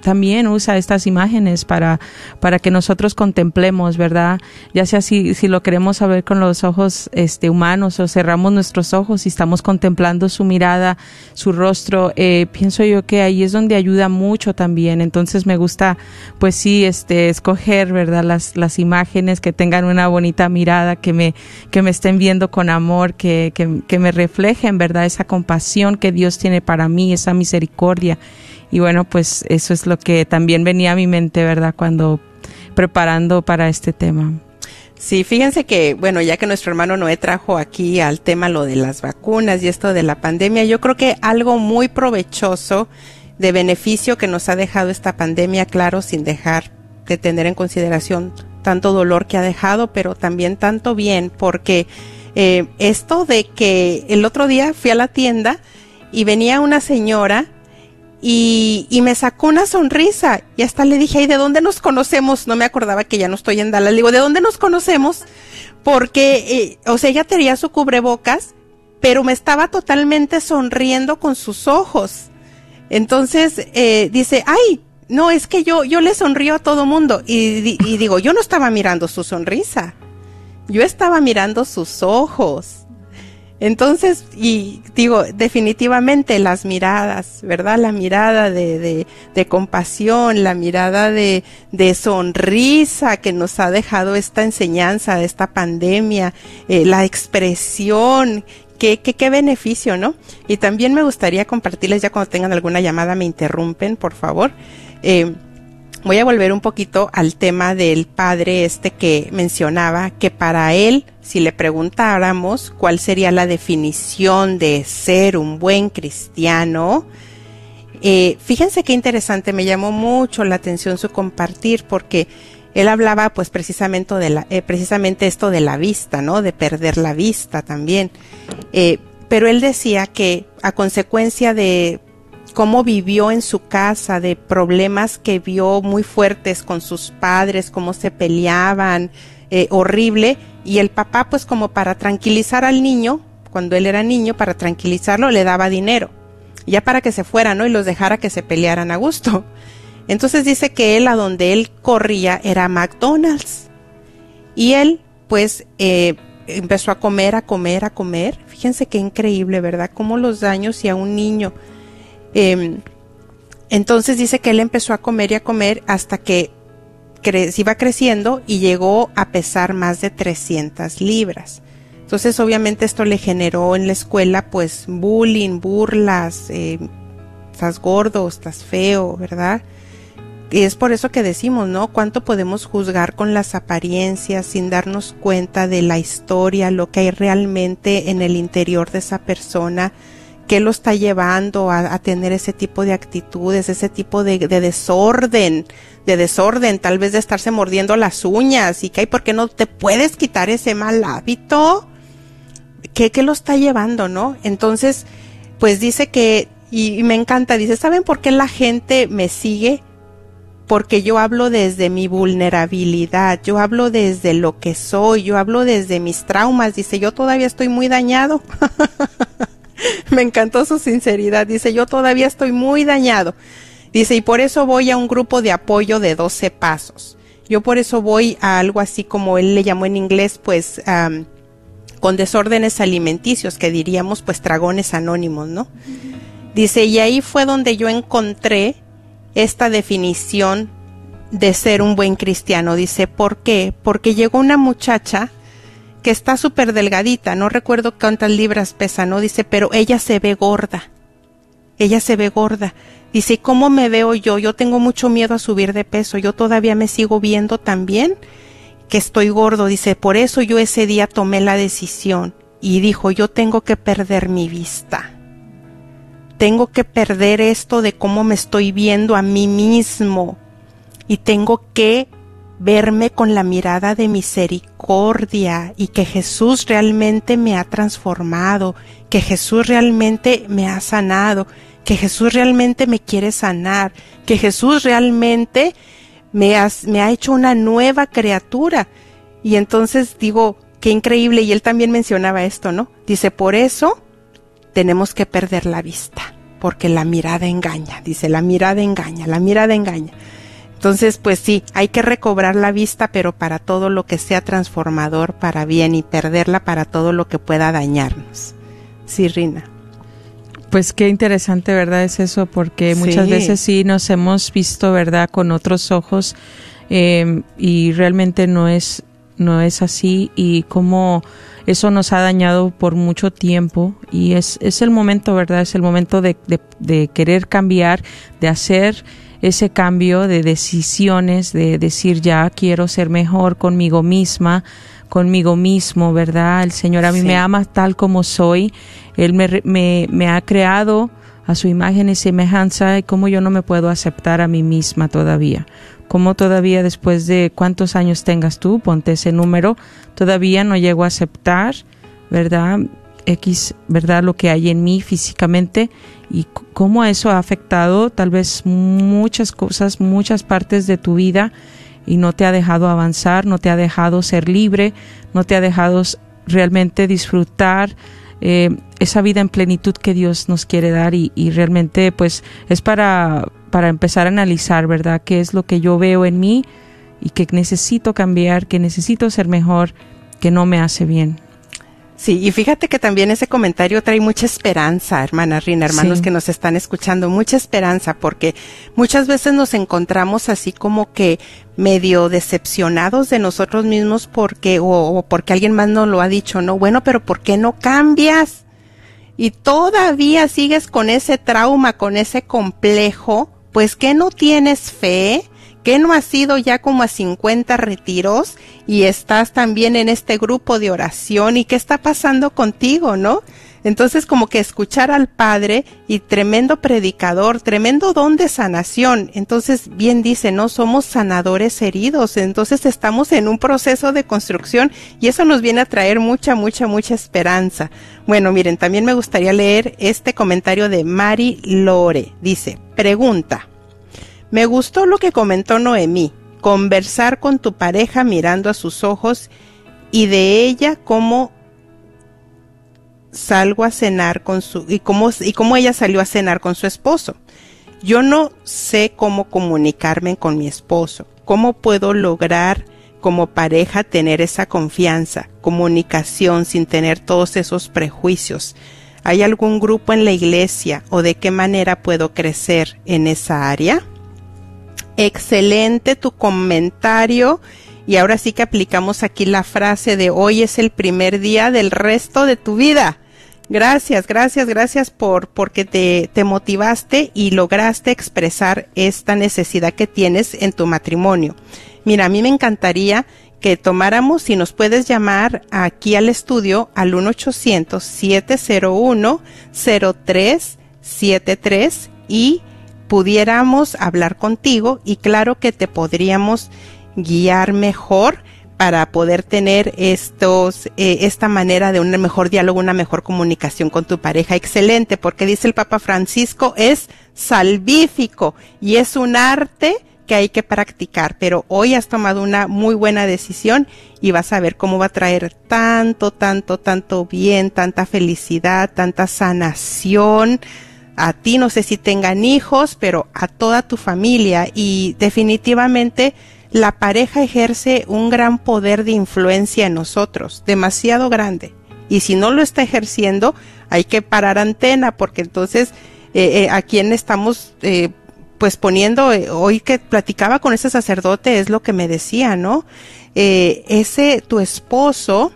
también usa estas imágenes para, para que nosotros contemplemos, ¿verdad? Ya sea si, si lo queremos saber con los ojos este, humanos o cerramos nuestros ojos y estamos contemplando su mirada, su rostro, eh, pienso yo que ahí es donde ayuda mucho también. Entonces me gusta, pues sí, este, escoger, ¿verdad? Las, las imágenes que tengan una bonita mirada, que me, que me estén viendo con amor, que, que, que me reflejen, ¿verdad? Esa compasión que Dios tiene para mí, esa misericordia. Y bueno, pues eso es lo que también venía a mi mente, ¿verdad? Cuando preparando para este tema. Sí, fíjense que, bueno, ya que nuestro hermano Noé trajo aquí al tema lo de las vacunas y esto de la pandemia, yo creo que algo muy provechoso de beneficio que nos ha dejado esta pandemia, claro, sin dejar de tener en consideración tanto dolor que ha dejado, pero también tanto bien, porque eh, esto de que el otro día fui a la tienda y venía una señora y, y, me sacó una sonrisa y hasta le dije, ¿y de dónde nos conocemos? No me acordaba que ya no estoy en Dallas. Le digo, ¿de dónde nos conocemos? Porque, eh, o sea, ella tenía su cubrebocas, pero me estaba totalmente sonriendo con sus ojos. Entonces, eh, dice, ay, no, es que yo, yo le sonrío a todo mundo. Y, y digo, yo no estaba mirando su sonrisa. Yo estaba mirando sus ojos. Entonces, y digo, definitivamente las miradas, ¿verdad? La mirada de, de, de compasión, la mirada de, de, sonrisa que nos ha dejado esta enseñanza de esta pandemia, eh, la expresión, qué, qué, qué beneficio, ¿no? Y también me gustaría compartirles, ya cuando tengan alguna llamada me interrumpen, por favor. Eh, voy a volver un poquito al tema del padre este que mencionaba, que para él, si le preguntáramos cuál sería la definición de ser un buen cristiano, eh, fíjense qué interesante, me llamó mucho la atención su compartir porque él hablaba pues precisamente de la, eh, precisamente esto de la vista, ¿no? De perder la vista también. Eh, pero él decía que a consecuencia de cómo vivió en su casa, de problemas que vio muy fuertes con sus padres, cómo se peleaban, eh, horrible, y el papá pues como para tranquilizar al niño, cuando él era niño, para tranquilizarlo, le daba dinero, ya para que se fuera, ¿no? Y los dejara que se pelearan a gusto. Entonces dice que él a donde él corría era McDonald's. Y él pues eh, empezó a comer, a comer, a comer. Fíjense qué increíble, ¿verdad? Cómo los daños y a un niño Em, entonces dice que él empezó a comer y a comer hasta que iba creciendo y llegó a pesar más de 300 libras. Entonces obviamente esto le generó en la escuela pues bullying, burlas, eh, estás gordo, estás feo, ¿verdad? Y es por eso que decimos, ¿no? ¿Cuánto podemos juzgar con las apariencias sin darnos cuenta de la historia, lo que hay realmente en el interior de esa persona? Qué lo está llevando a, tener ese tipo de actitudes, ese tipo de, desorden, de desorden, tal vez de estarse mordiendo las uñas y que, ¿por qué no te puedes quitar ese mal hábito? ¿Qué, qué lo está llevando, no? Entonces, pues dice que, y, y me encanta, dice, ¿saben por qué la gente me sigue? Porque yo hablo desde mi vulnerabilidad, yo hablo desde lo que soy, yo hablo desde mis traumas, dice, yo todavía estoy muy dañado. Me encantó su sinceridad. Dice, yo todavía estoy muy dañado. Dice, y por eso voy a un grupo de apoyo de 12 pasos. Yo por eso voy a algo así como él le llamó en inglés, pues, con desórdenes alimenticios, que diríamos pues dragones anónimos, ¿no? Dice, y ahí fue donde yo encontré esta definición de ser un buen cristiano. Dice, ¿por qué? Porque llegó una muchacha que está súper delgadita, no recuerdo cuántas libras pesa, ¿no? Dice, pero ella se ve gorda. Ella se ve gorda. Dice, ¿cómo me veo yo? Yo tengo mucho miedo a subir de peso. Yo todavía me sigo viendo también que estoy gordo. Dice, por eso yo ese día tomé la decisión y dijo, yo tengo que perder mi vista. Tengo que perder esto de cómo me estoy viendo a mí mismo y tengo que verme con la mirada de misericordia y que Jesús realmente me ha transformado, que Jesús realmente me ha sanado, que Jesús realmente me quiere sanar, que Jesús realmente me, me ha hecho una nueva criatura. Y entonces digo, qué increíble, y él también mencionaba esto, ¿no? Dice, por eso tenemos que perder la vista, porque la mirada engaña, dice, la mirada engaña, la mirada engaña. Entonces, pues sí, hay que recobrar la vista, pero para todo lo que sea transformador para bien y perderla para todo lo que pueda dañarnos. Sí, Rina. Pues qué interesante, ¿verdad? Es eso, porque muchas veces sí nos hemos visto, ¿verdad?, con otros ojos em, y realmente no es, no es así y como eso nos ha dañado por mucho tiempo y es, es el momento, ¿verdad? Es el momento de, de querer cambiar, de hacer ese cambio de decisiones, de decir ya quiero ser mejor conmigo misma, conmigo mismo, ¿verdad? El Señor a mí me ama tal como soy, Él me, me, me ha creado a su imagen y semejanza y cómo yo no me puedo aceptar a mí misma todavía. Cómo todavía después de cuántos años tengas tú, ponte ese número, todavía no llego a aceptar, ¿verdad? X, ¿verdad? Lo que hay en mí físicamente y cómo eso ha afectado tal vez muchas cosas, muchas partes de tu vida y no te ha dejado avanzar, no te ha dejado ser libre, no te ha dejado realmente disfrutar eh, esa vida en plenitud que Dios nos quiere dar y, y, realmente pues es para, para empezar a analizar, ¿verdad? ¿Qué es lo que yo veo en mí y que necesito cambiar, que necesito ser mejor, que no me hace bien? Sí, y fíjate que también ese comentario trae mucha esperanza, hermana Rina, hermanos que nos están escuchando, mucha esperanza, porque muchas veces nos encontramos así como que medio decepcionados de nosotros mismos porque, o, o porque alguien más nos lo ha dicho, no, bueno, pero ¿por qué no cambias? Y todavía sigues con ese trauma, con ese complejo, pues que no tienes fe, ¿Qué no has ido ya como a 50 retiros y estás también en este grupo de oración y qué está pasando contigo, ¿no? Entonces como que escuchar al Padre y tremendo predicador, tremendo don de sanación. Entonces bien dice, no somos sanadores heridos, entonces estamos en un proceso de construcción y eso nos viene a traer mucha, mucha, mucha esperanza. Bueno, miren, también me gustaría leer este comentario de Mari Lore. Dice, pregunta. Me gustó lo que comentó Noemí, conversar con tu pareja mirando a sus ojos y de ella cómo salgo a cenar con su y cómo y cómo ella salió a cenar con su esposo. Yo no sé cómo comunicarme con mi esposo. ¿Cómo puedo lograr como pareja tener esa confianza, comunicación sin tener todos esos prejuicios? ¿Hay algún grupo en la iglesia o de qué manera puedo crecer en esa área? Excelente tu comentario. Y ahora sí que aplicamos aquí la frase de hoy es el primer día del resto de tu vida. Gracias, gracias, gracias por porque te, te motivaste y lograste expresar esta necesidad que tienes en tu matrimonio. Mira, a mí me encantaría que tomáramos, y nos puedes llamar aquí al estudio al 1-800-701-0373 y pudiéramos hablar contigo y claro que te podríamos guiar mejor para poder tener estos, eh, esta manera de un mejor diálogo, una mejor comunicación con tu pareja. Excelente, porque dice el Papa Francisco, es salvífico y es un arte que hay que practicar, pero hoy has tomado una muy buena decisión y vas a ver cómo va a traer tanto, tanto, tanto bien, tanta felicidad, tanta sanación, a ti, no sé si tengan hijos, pero a toda tu familia y definitivamente la pareja ejerce un gran poder de influencia en nosotros, demasiado grande. Y si no lo está ejerciendo, hay que parar antena, porque entonces eh, eh, a quién estamos eh, pues poniendo, eh, hoy que platicaba con ese sacerdote es lo que me decía, ¿no? Eh, ese, tu esposo,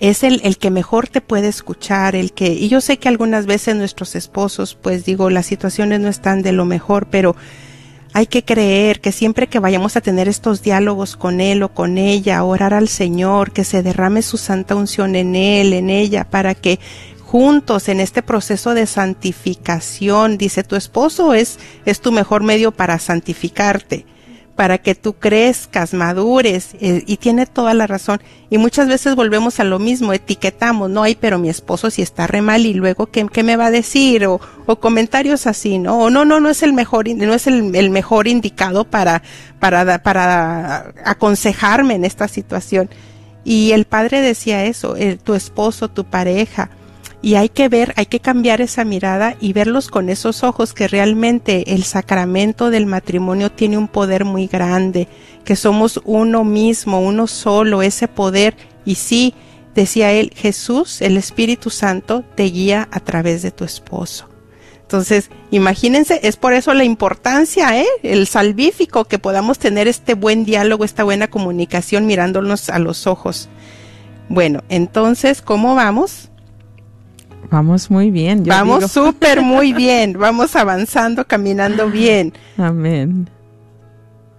es el, el que mejor te puede escuchar, el que, y yo sé que algunas veces nuestros esposos, pues digo, las situaciones no están de lo mejor, pero hay que creer que siempre que vayamos a tener estos diálogos con él o con ella, orar al Señor, que se derrame su santa unción en él, en ella, para que juntos en este proceso de santificación, dice tu esposo es, es tu mejor medio para santificarte, para que tú crezcas, madures, eh, y tiene toda la razón. Y muchas veces volvemos a lo mismo, etiquetamos, no hay, pero mi esposo si está re mal y luego ¿qué, qué me va a decir? O, o, comentarios así, ¿no? O no, no, no es el mejor, no es el, mejor indicado para, para, para aconsejarme en esta situación. Y el padre decía eso, tu esposo, tu pareja, y hay que ver, hay que cambiar esa mirada y verlos con esos ojos que realmente el sacramento del matrimonio tiene un poder muy grande, que somos uno mismo, uno solo, ese poder. Y sí, decía él, Jesús, el Espíritu Santo, te guía a través de tu esposo. Entonces, imagínense, es por eso la importancia, ¿eh? el salvífico, que podamos tener este buen diálogo, esta buena comunicación mirándonos a los ojos. Bueno, entonces, ¿cómo vamos? Vamos muy bien. vamos súper muy bien. Vamos avanzando, caminando bien. Amén.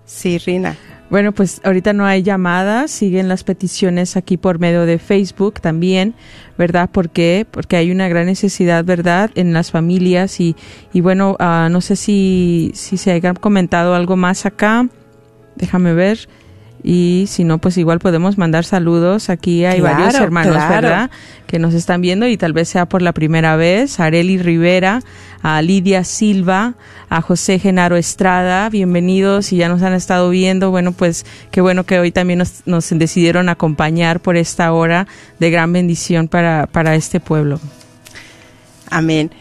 Sí, Rina. Bueno, pues ahorita no hay llamadas, siguen las peticiones aquí por medio de Facebook también, ¿verdad? ¿Por qué? Porque hay una gran necesidad, ¿verdad? En las familias y, y bueno, uh, no sé si, si se haya comentado algo más acá. Déjame ver. Y si no, pues igual podemos mandar saludos. Aquí hay Claro, varios hermanos, claro. ¿verdad? Que nos están viendo y tal vez sea por la primera vez. A Areli Rivera, a Lidia Silva, a José Genaro Estrada, bienvenidos y ya nos han estado viendo. Bueno, pues qué bueno que hoy también nos, nos decidieron acompañar por esta hora de gran bendición para, para este pueblo. Amén.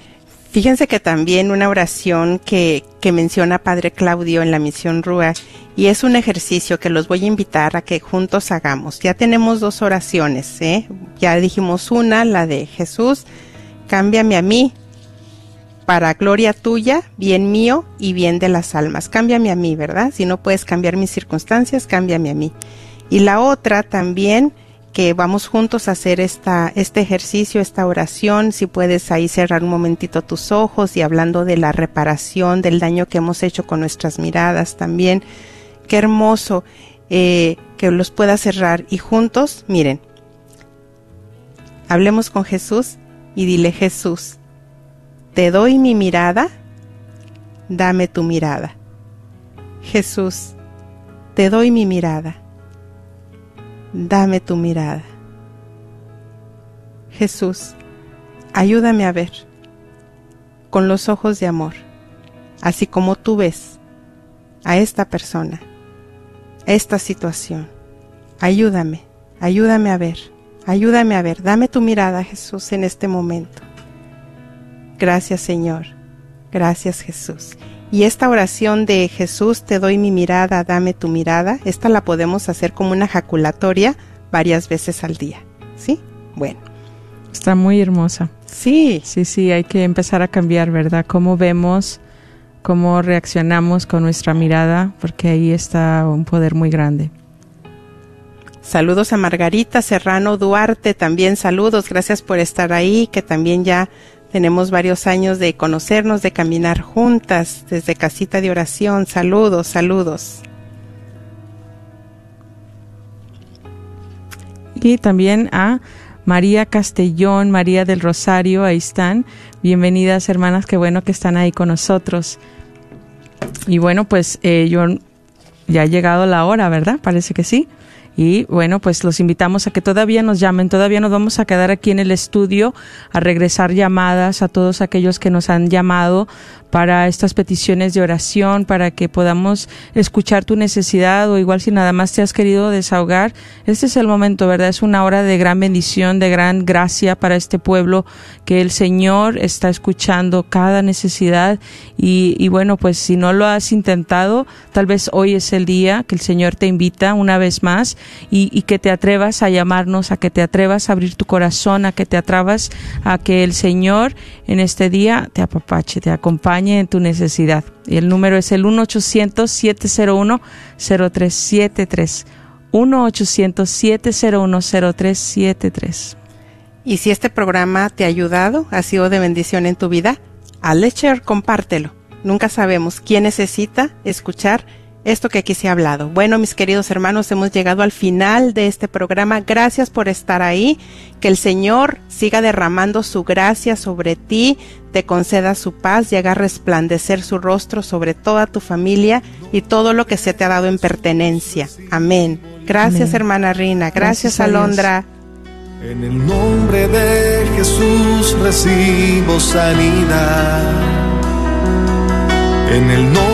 Fíjense que también una oración que, que menciona Padre Claudio en la misión Rúa, y es un ejercicio que los voy a invitar a que juntos hagamos. Ya tenemos dos oraciones, ¿eh? Ya dijimos una, la de Jesús, cámbiame a mí para gloria tuya, bien mío y bien de las almas. Cámbiame a mí, ¿verdad? Si no puedes cambiar mis circunstancias, cámbiame a mí. Y la otra también que vamos juntos a hacer esta, este ejercicio, esta oración, si puedes ahí cerrar un momentito tus ojos y hablando de la reparación, del daño que hemos hecho con nuestras miradas también. Qué hermoso eh, que los pueda cerrar y juntos, miren, hablemos con Jesús y dile Jesús, te doy mi mirada, dame tu mirada. Jesús, te doy mi mirada dame tu mirada. Jesús, ayúdame a ver con los ojos de amor, así como tú ves a esta persona, esta situación. Ayúdame, ayúdame a ver, ayúdame a ver, dame tu mirada, Jesús, en este momento. Gracias, Señor. Gracias, Jesús. Y esta oración de Jesús, te doy mi mirada, dame tu mirada, esta la podemos hacer como una jaculatoria varias veces al día. ¿Sí? Bueno. Está muy hermosa. Sí. Sí, sí, hay que empezar a cambiar, ¿verdad? Cómo vemos, cómo reaccionamos con nuestra mirada, porque ahí está un poder muy grande. Saludos a Margarita Serrano Duarte, también saludos, gracias por estar ahí, que también ya tenemos varios años de conocernos, de caminar juntas desde casita de oración. Saludos, saludos. Y también a María Castellón, María del Rosario, ahí están. Bienvenidas hermanas, qué bueno que están ahí con nosotros. Y bueno, pues eh, yo ya ha llegado la hora, ¿verdad? Parece que sí. Y bueno, pues los invitamos a que todavía nos llamen, todavía nos vamos a quedar aquí en el estudio a regresar llamadas a todos aquellos que nos han llamado para estas peticiones de oración, para que podamos escuchar tu necesidad o igual si nada más te has querido desahogar. Este es el momento, ¿verdad? Es una hora de gran bendición, de gran gracia para este pueblo que el Señor está escuchando cada necesidad y, bueno, pues si no lo has intentado, tal vez hoy es el día que el Señor te invita una vez más y, y que te atrevas a llamarnos, a que te atrevas a abrir tu corazón, a que te atrevas a que el Señor en este día te apapache, te acompañe en tu necesidad. Y el número es el 1-800-701-0373. 1-800-701-0373. Y si este programa te ha ayudado, ha sido de bendición en tu vida, hazle share, compártelo. Nunca sabemos quién necesita escuchar esto que aquí se ha hablado. Bueno, mis queridos hermanos, hemos llegado al final de este programa. Gracias por estar ahí. Que el Señor siga derramando su gracia sobre ti, te conceda su paz y haga resplandecer su rostro sobre toda tu familia y todo lo que se te ha dado en pertenencia. Amén. Gracias, Amén. hermana Rina. Gracias. Alondra. En el nombre de Jesús recibo sanidad. En el nombre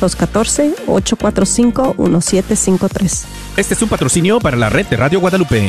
214-845-1753. Este es un patrocinio para la red de Radio Guadalupe.